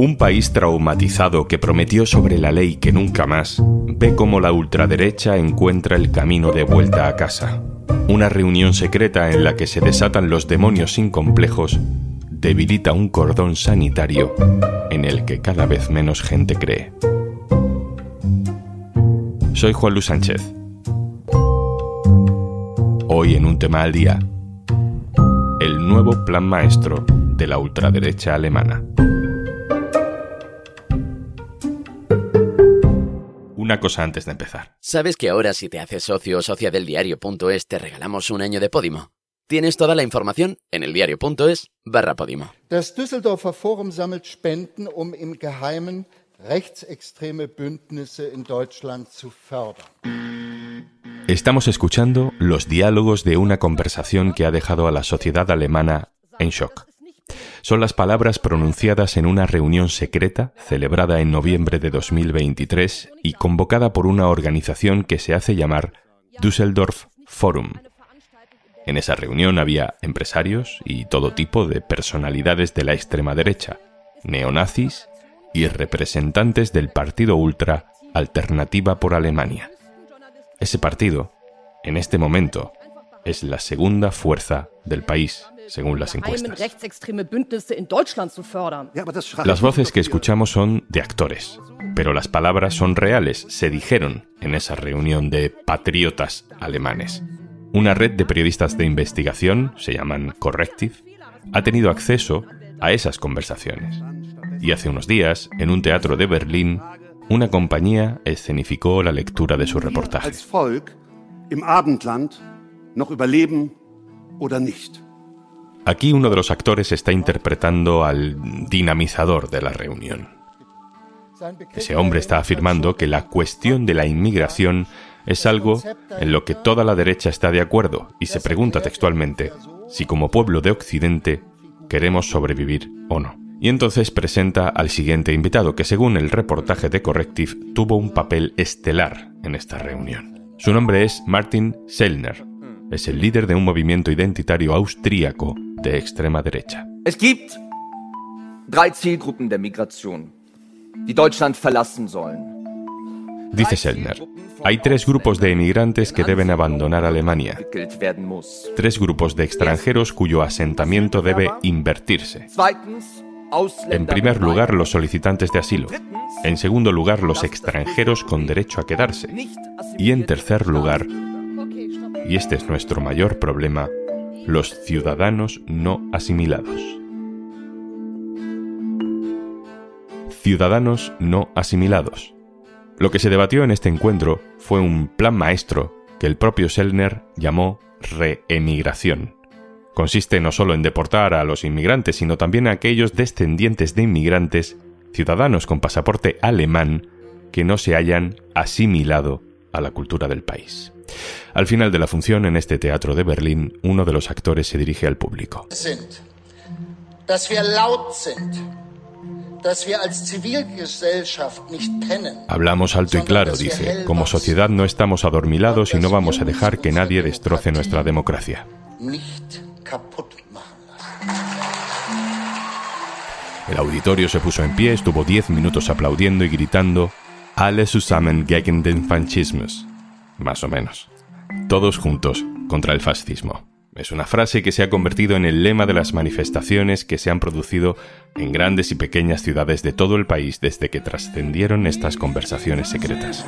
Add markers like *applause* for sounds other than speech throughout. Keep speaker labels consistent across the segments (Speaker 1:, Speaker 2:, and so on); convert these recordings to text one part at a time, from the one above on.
Speaker 1: Un país traumatizado que prometió sobre la ley que nunca más ve cómo la ultraderecha encuentra el camino de vuelta a casa. Una reunión secreta en la que se desatan los demonios sin complejos debilita un cordón sanitario en el que cada vez menos gente cree. Soy Juan Luis Sánchez. Hoy en un tema al día, el nuevo plan maestro de la ultraderecha alemana. Una cosa antes de empezar.
Speaker 2: ¿Sabes que ahora si te haces socio o socia del diario.es te regalamos un año de Podimo? Tienes toda la información en eldiario.es barra Podimo.
Speaker 3: Das Düsseldorfer Forum sammelt Spenden, um im Geheimen rechtsextreme Bündnisse in Deutschland zu fördern.
Speaker 1: Estamos escuchando los diálogos de una conversación que ha dejado a la sociedad alemana en shock. Son las palabras pronunciadas en una reunión secreta celebrada en noviembre de 2023 y convocada por una organización que se hace llamar Düsseldorf Forum. En esa reunión había empresarios y todo tipo de personalidades de la extrema derecha, neonazis y representantes del partido ultra Alternativa por Alemania. Ese partido, en este momento, es la segunda fuerza del país, según las encuestas. Las voces que escuchamos son de actores, pero las palabras son reales, se dijeron en esa reunión de patriotas alemanes. Una red de periodistas de investigación, se llaman Corrective, ha tenido acceso a esas conversaciones. Y hace unos días, en un teatro de Berlín, una compañía escenificó la lectura de su reportaje. Aquí uno de los actores está interpretando al dinamizador de la reunión. Ese hombre está afirmando que la cuestión de la inmigración es algo en lo que toda la derecha está de acuerdo y se pregunta textualmente si como pueblo de Occidente queremos sobrevivir o no. Y entonces presenta al siguiente invitado, que según el reportaje de Corrective tuvo un papel estelar en esta reunión. Su nombre es Martin Sellner. Es el líder de un movimiento identitario austríaco de extrema derecha.
Speaker 4: Es gibt drei Zielgruppen der Migration, die Deutschland verlassen sollen.
Speaker 1: Dice Sellner, hay tres grupos de emigrantes que deben abandonar Alemania. Tres grupos de extranjeros cuyo asentamiento debe invertirse. En primer lugar, los solicitantes de asilo. En segundo lugar, los extranjeros con derecho a quedarse. Y en tercer lugar, y este es nuestro mayor problema, los ciudadanos no asimilados. Ciudadanos no asimilados. Lo que se debatió en este encuentro fue un plan maestro que el propio Sellner llamó reemigración consiste no solo en deportar a los inmigrantes, sino también a aquellos descendientes de inmigrantes, ciudadanos con pasaporte alemán, que no se hayan asimilado a la cultura del país. Al final de la función en este teatro de Berlín, uno de los actores se dirige al público. Hablamos alto y claro, dice. Como sociedad no estamos adormilados y no vamos a dejar que nadie destroce nuestra democracia. El auditorio se puso en pie, estuvo diez minutos aplaudiendo y gritando Alle zusammen gegen den Faschismus. Más o menos. Todos juntos contra el fascismo. Es una frase que se ha convertido en el lema de las manifestaciones que se han producido en grandes y pequeñas ciudades de todo el país desde que trascendieron estas conversaciones secretas.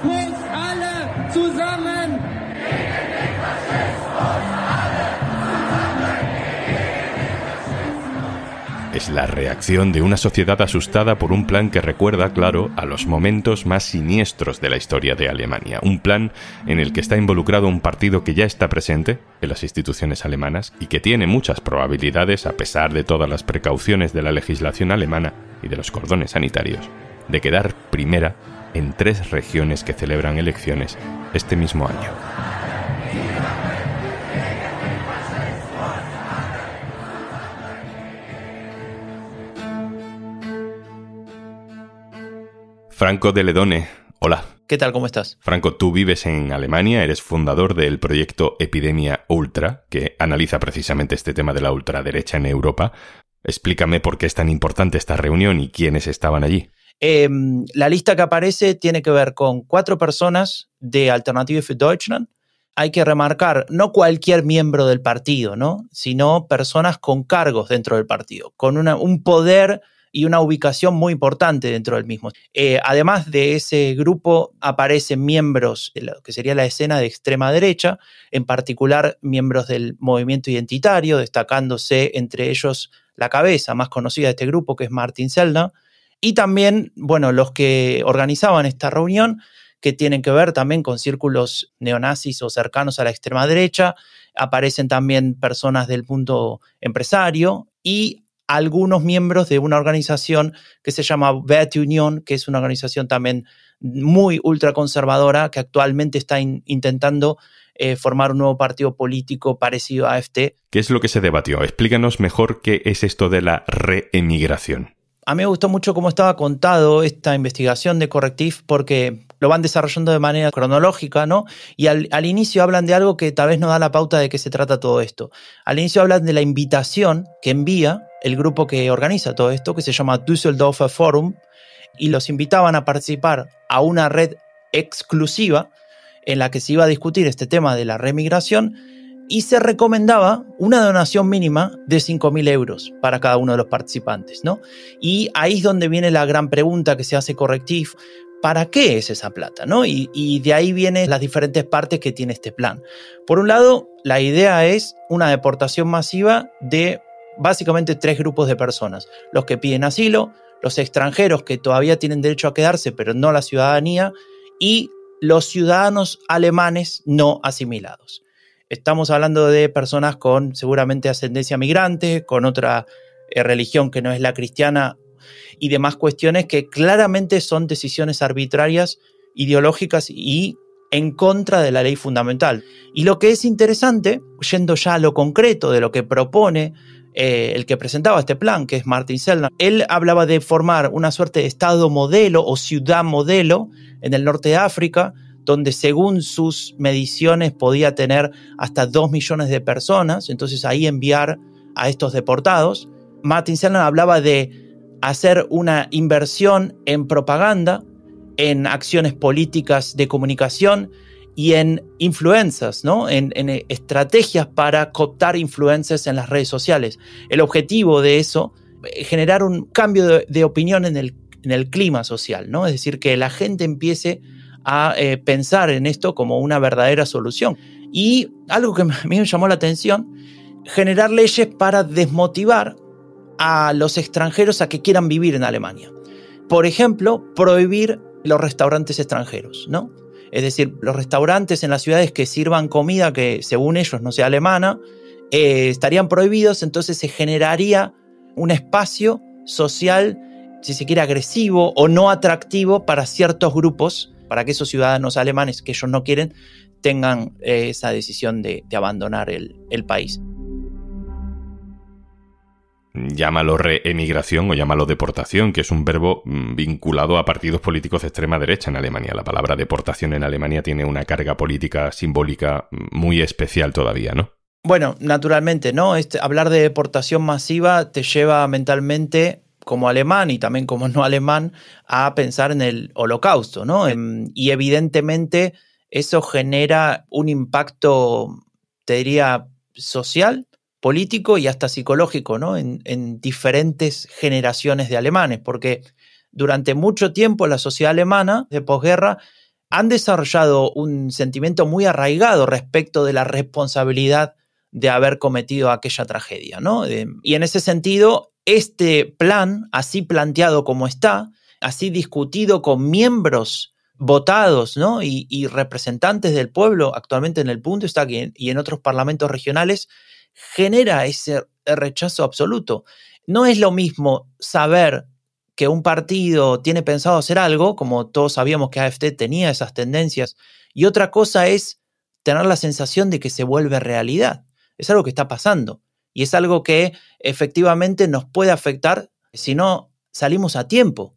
Speaker 1: Es la reacción de una sociedad asustada por un plan que recuerda, claro, a los momentos más siniestros de la historia de Alemania. Un plan en el que está involucrado un partido que ya está presente en las instituciones alemanas y que tiene muchas probabilidades, a pesar de todas las precauciones de la legislación alemana y de los cordones sanitarios, de quedar primera en tres regiones que celebran elecciones este mismo año. Franco de Ledone, hola.
Speaker 5: ¿Qué tal? ¿Cómo estás?
Speaker 1: Franco, tú vives en Alemania, eres fundador del proyecto Epidemia Ultra, que analiza precisamente este tema de la ultraderecha en Europa. Explícame por qué es tan importante esta reunión y quiénes estaban allí.
Speaker 5: Em, la lista que aparece tiene que ver con cuatro personas de Alternative für Deutschland. Hay que remarcar, no cualquier miembro del partido, ¿no? sino personas con cargos dentro del partido, con un poder y una ubicación muy importante dentro del mismo. Eh, además de ese grupo aparecen miembros de lo que sería la escena de extrema derecha, en particular miembros del movimiento identitario, destacándose entre ellos la cabeza más conocida de este grupo, que es Martin Selna, y también, bueno, los que organizaban esta reunión, que tienen que ver también con círculos neonazis o cercanos a la extrema derecha, aparecen también personas del punto empresario y algunos miembros de una organización que se llama Bet Union, que es una organización también muy ultraconservadora que actualmente está intentando eh, formar un nuevo partido político parecido a AFT.
Speaker 1: ¿Qué es lo que se debatió? Explícanos mejor qué es esto de la reemigración.
Speaker 5: A mí me gustó mucho cómo estaba contado esta investigación de Correctif porque lo van desarrollando de manera cronológica, ¿no? Y al, inicio hablan de algo que tal vez no da la pauta de qué se trata todo esto. Al inicio hablan de la invitación que envía el grupo que organiza todo esto, que se llama Düsseldorfer Forum, y los invitaban a participar a una red exclusiva en la que se iba a discutir este tema de la remigración y se recomendaba una donación mínima de 5.000 euros para cada uno de los participantes, ¿no? Y ahí es donde viene la gran pregunta que se hace correctif, ¿para qué es esa plata? ¿no? Y, y, de ahí vienen las diferentes partes que tiene este plan. Por un lado, la idea es una deportación masiva de básicamente tres grupos de personas. Los que piden asilo, los extranjeros que todavía tienen derecho a quedarse pero no la ciudadanía y los ciudadanos alemanes no asimilados. Estamos hablando de personas con seguramente ascendencia migrante, con otra eh, religión que no es la cristiana y demás cuestiones que claramente son decisiones arbitrarias, ideológicas y en contra de la ley fundamental. Y lo que es interesante, yendo ya a lo concreto de lo que propone eh, el que presentaba este plan, que es Martin Sellner, él hablaba de formar una suerte de estado modelo o ciudad modelo en el norte de África, donde según sus mediciones podía tener hasta 2 millones de personas, entonces ahí enviar a estos deportados. Martin Sellner hablaba de hacer una inversión en propaganda, en acciones políticas de comunicación y en influencias, ¿no? En, estrategias para cooptar influencias en las redes sociales. El objetivo de eso, es generar un cambio de, de opinión en el, en el clima social, ¿no? Es decir, que la gente empiece a eh, pensar en esto como una verdadera solución. Y algo que *laughs* a mí me llamó la atención, generar leyes para desmotivar a los extranjeros a que quieran vivir en Alemania. Por ejemplo, prohibir los restaurantes extranjeros, ¿no? Es decir, los restaurantes en las ciudades que sirvan comida que según ellos no sea alemana, eh, estarían prohibidos, entonces se generaría un espacio social, si se quiere, agresivo o no atractivo para ciertos grupos para que esos ciudadanos alemanes que ellos no quieren tengan eh, esa decisión de, abandonar el, país.
Speaker 1: Llámalo reemigración o llámalo deportación, que es un verbo mm, vinculado a partidos políticos de extrema derecha en Alemania. La palabra deportación en Alemania tiene una carga política simbólica mm, muy especial todavía, ¿no?
Speaker 5: Bueno, naturalmente, ¿no? Este, hablar de deportación masiva te lleva mentalmente como alemán y también como no alemán a pensar en el holocausto, ¿no? Em, y evidentemente eso genera un impacto, te diría, social, político y hasta psicológico, ¿no? En, en diferentes generaciones de alemanes, porque durante mucho tiempo la sociedad alemana de posguerra han desarrollado un sentimiento muy arraigado respecto de la responsabilidad de haber cometido aquella tragedia, ¿no? y en ese sentido, este plan, así planteado como está, así discutido con miembros votados ¿no? y, representantes del pueblo actualmente en el punto está aquí y en otros parlamentos regionales, genera ese rechazo absoluto. No es lo mismo saber que un partido tiene pensado hacer algo, como todos sabíamos que AFT tenía esas tendencias, y otra cosa es tener la sensación de que se vuelve realidad. Es algo que está pasando. Y es algo que efectivamente nos puede afectar si no salimos a tiempo.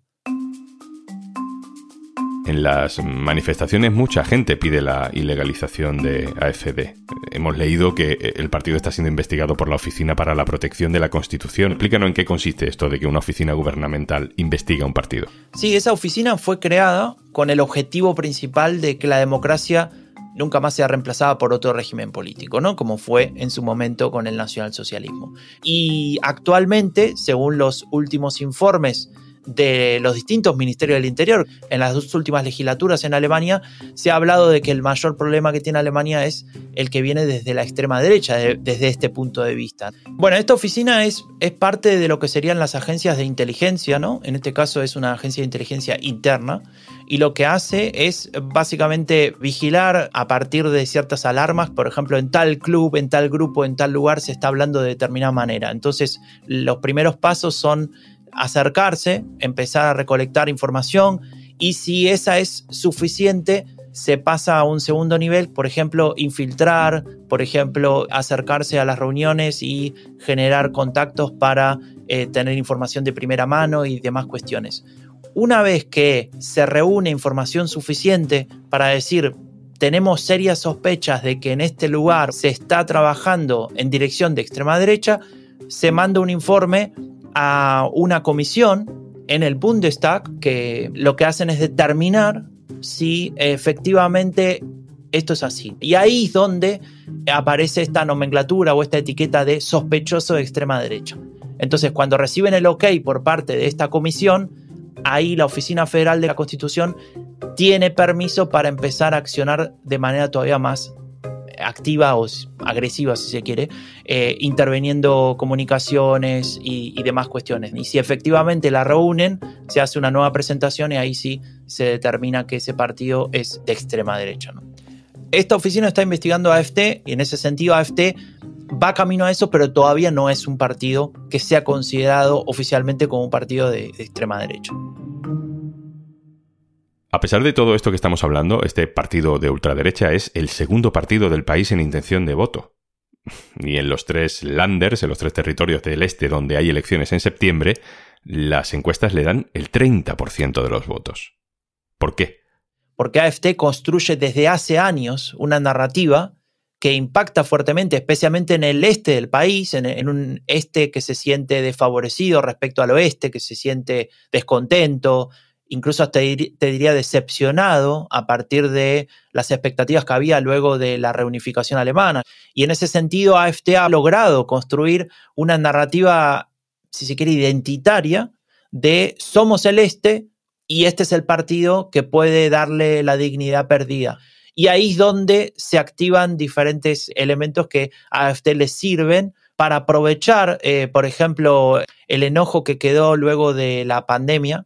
Speaker 1: En las manifestaciones mucha gente pide la ilegalización de AFD. Hemos leído que el partido está siendo investigado por la Oficina para la Protección de la Constitución. Explícanos en qué consiste esto de que una oficina gubernamental investiga un partido.
Speaker 5: Sí, esa oficina fue creada con el objetivo principal de que la democracia nunca más sea reemplazada por otro régimen político, ¿no? Como fue en su momento con el nacionalsocialismo. Y actualmente, según los últimos informes de los distintos ministerios del Interior. En las dos últimas legislaturas en Alemania se ha hablado de que el mayor problema que tiene Alemania es el que viene desde la extrema derecha, desde este punto de vista. Bueno, esta oficina es, es parte de lo que serían las agencias de inteligencia, ¿no? En este caso es una agencia de inteligencia interna y lo que hace es básicamente vigilar a partir de ciertas alarmas, por ejemplo, en tal club, en tal grupo, en tal lugar se está hablando de determinada manera. Entonces, los primeros pasos son acercarse, empezar a recolectar información y si esa es suficiente, se pasa a un segundo nivel, por ejemplo, infiltrar, por ejemplo, acercarse a las reuniones y generar contactos para eh, tener información de primera mano y demás cuestiones. Una vez que se reúne información suficiente para decir, tenemos serias sospechas de que en este lugar se está trabajando en dirección de extrema derecha, se manda un informe a una comisión en el Bundestag que lo que hacen es determinar si efectivamente esto es así. Y ahí es donde aparece esta nomenclatura o esta etiqueta de sospechoso de extrema derecha. Entonces, cuando reciben el ok por parte de esta comisión, ahí la Oficina Federal de la Constitución tiene permiso para empezar a accionar de manera todavía más activa o agresiva, si se quiere, eh, interviniendo comunicaciones y, demás cuestiones. Y si efectivamente la reúnen, se hace una nueva presentación y ahí sí se determina que ese partido es de extrema derecha. Esta oficina está investigando a AFT y en ese sentido AFT va camino a eso, pero todavía no es un partido que sea considerado oficialmente como un partido de extrema derecha.
Speaker 1: A pesar de todo esto que estamos hablando, este partido de ultraderecha es el segundo partido del país en intención de voto. Y en los tres landers, en los tres territorios del este donde hay elecciones en septiembre, las encuestas le dan el 30% de los votos. ¿Por qué?
Speaker 5: Porque AFT construye desde hace años una narrativa que impacta fuertemente, especialmente en el este del país, en, en, un este que se siente desfavorecido respecto al oeste, que se siente descontento, incluso hasta te diría decepcionado a partir de las expectativas que había luego de la reunificación alemana. Y en ese sentido, AFT ha logrado construir una narrativa, si se quiere, identitaria de somos el este y este es el partido que puede darle la dignidad perdida. Y ahí es donde se activan diferentes elementos que a AFT le sirven para aprovechar, eh, por ejemplo, el enojo que quedó luego de la pandemia,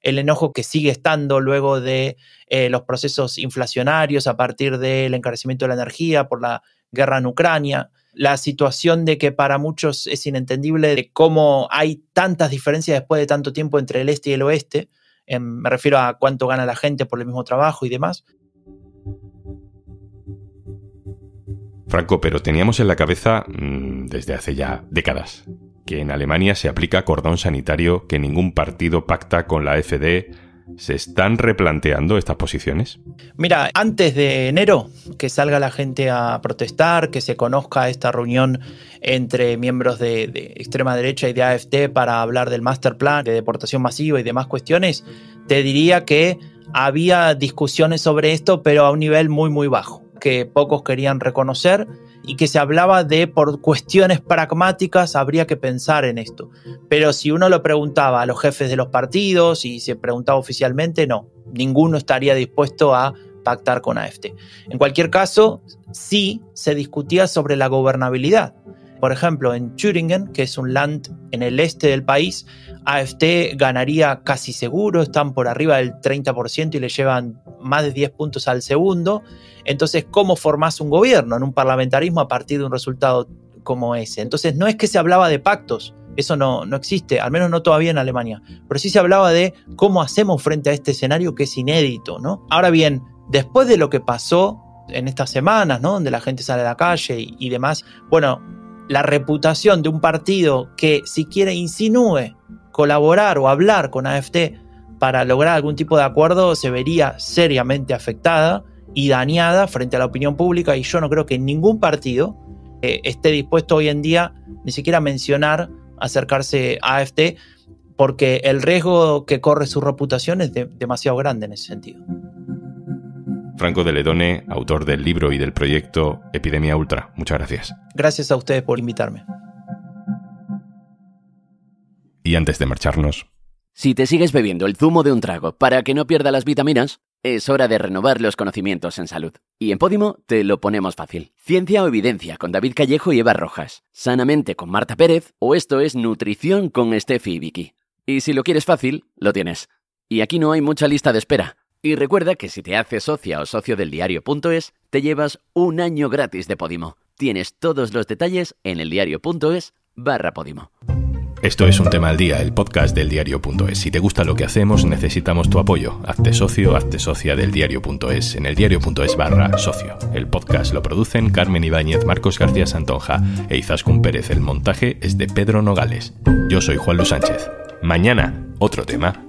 Speaker 5: el enojo que sigue estando luego de eh, los procesos inflacionarios a partir del encarecimiento de la energía por la guerra en Ucrania, la situación de que para muchos es inentendible de cómo hay tantas diferencias después de tanto tiempo entre el este y el oeste, em, me refiero a cuánto gana la gente por el mismo trabajo y demás.
Speaker 1: Franco, pero teníamos en la cabeza mm, desde hace ya décadas que en Alemania se aplica cordón sanitario, que ningún partido pacta con la FD. ¿Se están replanteando estas posiciones?
Speaker 5: Mira, antes de enero, que salga la gente a protestar, que se conozca esta reunión entre miembros de, de, extrema derecha y de AFD para hablar del master plan, de deportación masiva y demás cuestiones, te diría que había discusiones sobre esto, pero a un nivel muy, muy bajo, que pocos querían reconocer y que se hablaba de por cuestiones pragmáticas habría que pensar en esto. Pero si uno lo preguntaba a los jefes de los partidos y se preguntaba oficialmente, no, ninguno estaría dispuesto a pactar con AFT. En cualquier caso, sí se discutía sobre la gobernabilidad. Por ejemplo, en Thüringen, que es un land en el este del país, AFT ganaría casi seguro, están por arriba del 30% y le llevan más de 10 puntos al segundo. Entonces, ¿cómo formás un gobierno en un parlamentarismo a partir de un resultado como ese? Entonces, no es que se hablaba de pactos, eso no, no existe, al menos no todavía en Alemania, pero sí se hablaba de cómo hacemos frente a este escenario que es inédito, ¿no? Ahora bien, después de lo que pasó en estas semanas, ¿no? Donde la gente sale a la calle y, y demás, bueno, la reputación de un partido que si quiere insinúe colaborar o hablar con AFT para lograr algún tipo de acuerdo se vería seriamente afectada y dañada frente a la opinión pública y yo no creo que ningún partido eh, esté dispuesto hoy en día ni siquiera a mencionar acercarse a AFT porque el riesgo que corre su reputación es demasiado grande en ese sentido.
Speaker 1: Franco de Ledone, autor del libro y del proyecto Epidemia Ultra. Muchas gracias.
Speaker 5: Gracias a ustedes por invitarme.
Speaker 1: Y antes de marcharnos.
Speaker 2: Si te sigues bebiendo el zumo de un trago para que no pierda las vitaminas, es hora de renovar los conocimientos en salud. Y en Podimo te lo ponemos fácil. Ciencia o evidencia con David Callejo y Eva Rojas. Sanamente con Marta Pérez o esto es nutrición con Steffi y Vicky. Y si lo quieres fácil, lo tienes. Y aquí no hay mucha lista de espera. Y recuerda que si te haces socia o socio del diario.es, te llevas un año gratis de Podimo. Tienes todos los detalles en eldiario.es barra Podimo.
Speaker 1: Esto es un tema al día, el podcast del diario.es. Si te gusta lo que hacemos, necesitamos tu apoyo. Hazte socio, hazte socia del diario.es en el diario.es barra socio. El podcast lo producen Carmen Ibáñez, Marcos García Santonja e Izaskun Pérez. El montaje es de Pedro Nogales. Yo soy Juan Luis Sánchez. Mañana, otro tema.